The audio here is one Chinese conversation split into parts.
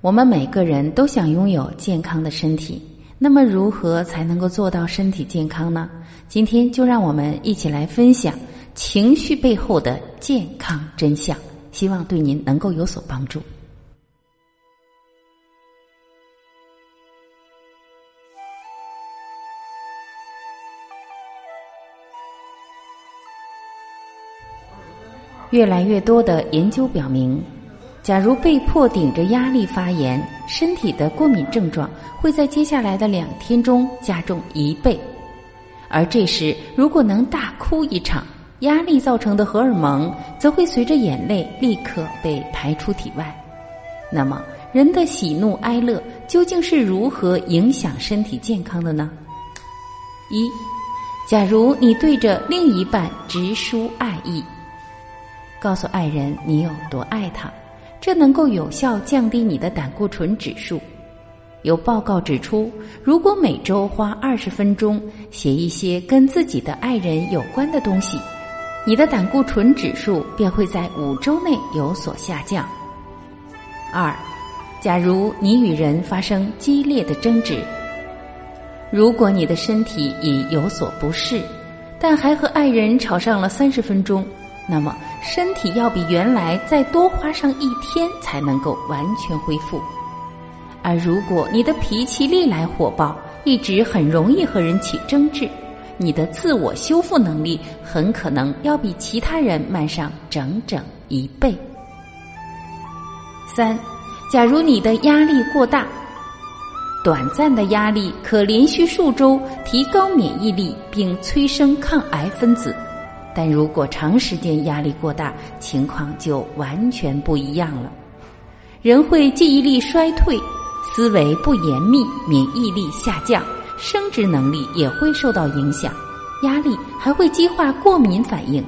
我们每个人都想拥有健康的身体，那么如何才能够做到身体健康呢？今天就让我们一起来分享情绪背后的健康真相，希望对您能够有所帮助。越来越多的研究表明。假如被迫顶着压力发言，身体的过敏症状会在接下来的两天中加重一倍。而这时，如果能大哭一场，压力造成的荷尔蒙则会随着眼泪立刻被排出体外。那么，人的喜怒哀乐究竟是如何影响身体健康的呢？一，假如你对着另一半直抒爱意，告诉爱人你有多爱他。这能够有效降低你的胆固醇指数。有报告指出，如果每周花二十分钟写一些跟自己的爱人有关的东西，你的胆固醇指数便会在五周内有所下降。二，假如你与人发生激烈的争执，如果你的身体已有所不适，但还和爱人吵上了三十分钟。那么，身体要比原来再多花上一天才能够完全恢复。而如果你的脾气历来火爆，一直很容易和人起争执，你的自我修复能力很可能要比其他人慢上整整一倍。三，假如你的压力过大，短暂的压力可连续数周提高免疫力，并催生抗癌分子。但如果长时间压力过大，情况就完全不一样了。人会记忆力衰退，思维不严密，免疫力下降，生殖能力也会受到影响。压力还会激化过敏反应，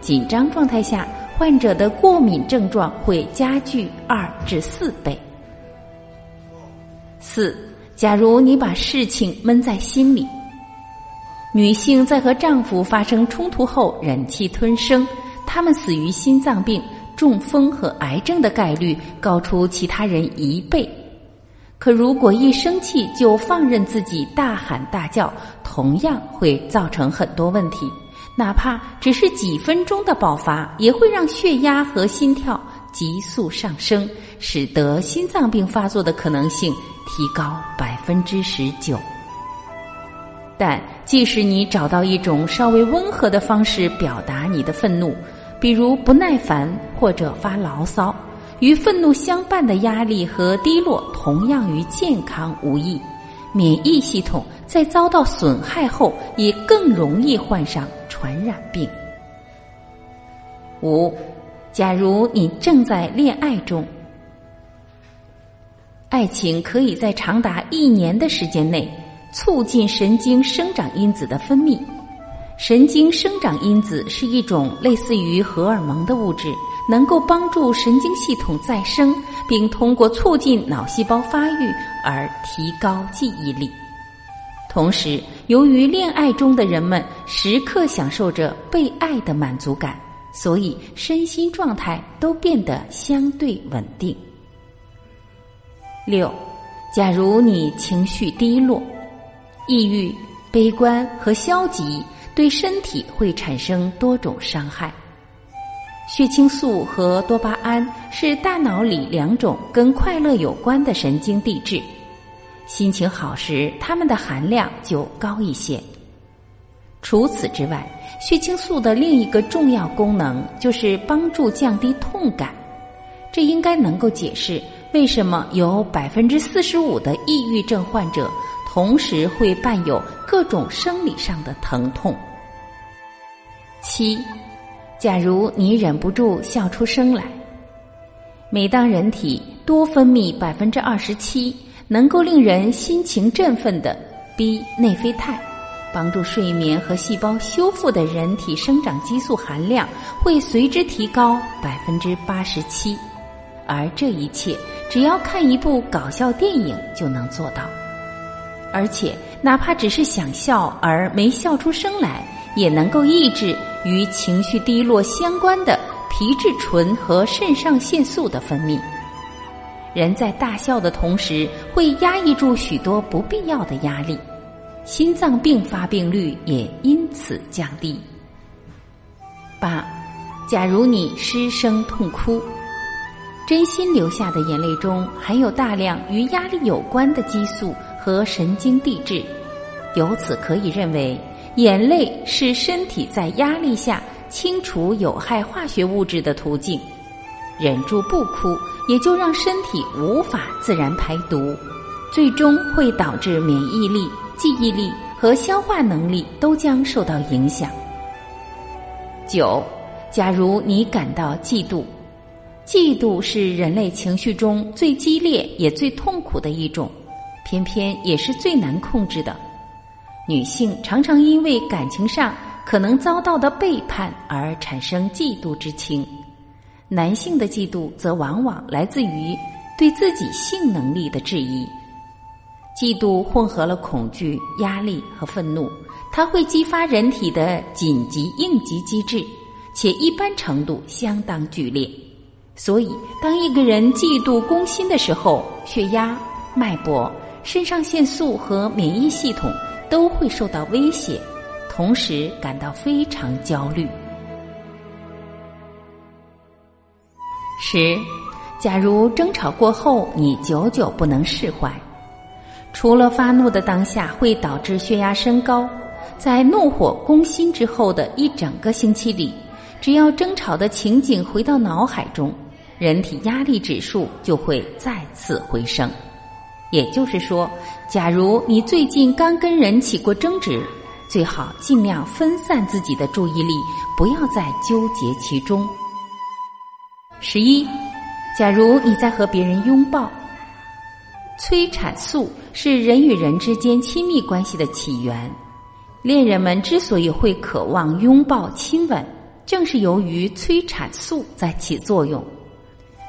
紧张状态下，患者的过敏症状会加剧二至四倍。四，假如你把事情闷在心里。女性在和丈夫发生冲突后忍气吞声，她们死于心脏病、中风和癌症的概率高出其他人一倍。可如果一生气就放任自己大喊大叫，同样会造成很多问题。哪怕只是几分钟的爆发，也会让血压和心跳急速上升，使得心脏病发作的可能性提高百分之十九。但即使你找到一种稍微温和的方式表达你的愤怒，比如不耐烦或者发牢骚，与愤怒相伴的压力和低落同样与健康无异。免疫系统在遭到损害后，也更容易患上传染病。五，假如你正在恋爱中，爱情可以在长达一年的时间内。促进神经生长因子的分泌。神经生长因子是一种类似于荷尔蒙的物质，能够帮助神经系统再生，并通过促进脑细胞发育而提高记忆力。同时，由于恋爱中的人们时刻享受着被爱的满足感，所以身心状态都变得相对稳定。六，假如你情绪低落。抑郁、悲观和消极对身体会产生多种伤害。血清素和多巴胺是大脑里两种跟快乐有关的神经递质，心情好时，它们的含量就高一些。除此之外，血清素的另一个重要功能就是帮助降低痛感，这应该能够解释为什么有百分之四十五的抑郁症患者。同时会伴有各种生理上的疼痛。七，假如你忍不住笑出声来，每当人体多分泌百分之二十七能够令人心情振奋的 B 内啡肽，帮助睡眠和细胞修复的人体生长激素含量会随之提高百分之八十七，而这一切只要看一部搞笑电影就能做到，而且哪怕只是想笑而没笑出声来，也能够抑制与情绪低落相关的。皮质醇和肾上腺素的分泌，人在大笑的同时会压抑住许多不必要的压力，心脏病发病率也因此降低。八，假如你失声痛哭，真心流下的眼泪中含有大量与压力有关的激素和神经递质，由此可以认为，眼泪是身体在压力下。清除有害化学物质的途径，忍住不哭，也就让身体无法自然排毒，最终会导致免疫力、记忆力和消化能力都将受到影响。九，假如你感到嫉妒，嫉妒是人类情绪中最激烈也最痛苦的一种，偏偏也是最难控制的。女性常常因为感情上。可能遭到的背叛而产生嫉妒之情，男性的嫉妒则往往来自于对自己性能力的质疑。嫉妒混合了恐惧、压力和愤怒，它会激发人体的紧急应急机制，且一般程度相当剧烈。所以，当一个人嫉妒攻心的时候，血压、脉搏、肾上腺素和免疫系统都会受到威胁。同时感到非常焦虑。十，假如争吵过后你久久不能释怀，除了发怒的当下会导致血压升高，在怒火攻心之后的一整个星期里，只要争吵的情景回到脑海中，人体压力指数就会再次回升。也就是说，假如你最近刚跟人起过争执。最好尽量分散自己的注意力，不要再纠结其中。十一，假如你在和别人拥抱，催产素是人与人之间亲密关系的起源。恋人们之所以会渴望拥抱亲吻，正是由于催产素在起作用。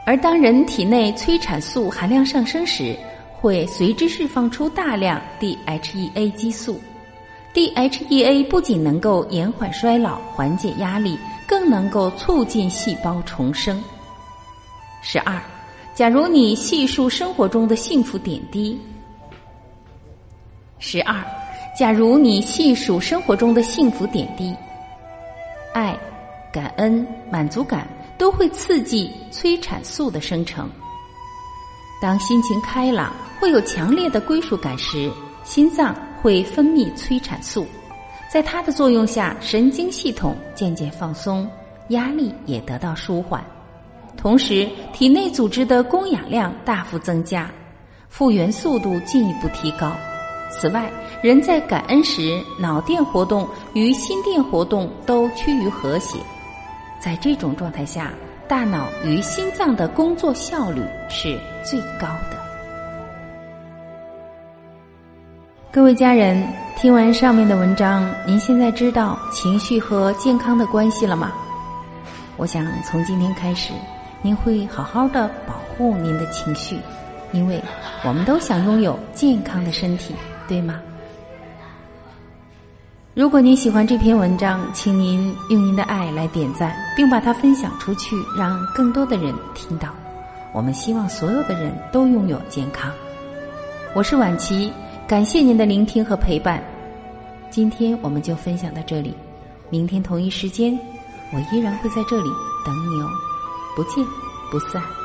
而当人体内催产素含量上升时，会随之释放出大量 DHEA 激素。DHEA 不仅能够延缓衰老、缓解压力，更能够促进细胞重生。十二，假如你细数生活中的幸福点滴。十二，假如你细数生活中的幸福点滴，爱、感恩、满足感都会刺激催产素的生成。当心情开朗、会有强烈的归属感时，心脏。会分泌催产素，在它的作用下，神经系统渐渐放松，压力也得到舒缓，同时体内组织的供氧量大幅增加，复原速度进一步提高。此外，人在感恩时，脑电活动与心电活动都趋于和谐，在这种状态下，大脑与心脏的工作效率是最高的。各位家人，听完上面的文章，您现在知道情绪和健康的关系了吗？我想从今天开始，您会好好的保护您的情绪，因为我们都想拥有健康的身体，对吗？如果您喜欢这篇文章，请您用您的爱来点赞，并把它分享出去，让更多的人听到。我们希望所有的人都拥有健康。我是婉琪。感谢您的聆听和陪伴，今天我们就分享到这里，明天同一时间，我依然会在这里等你哦，不见不散。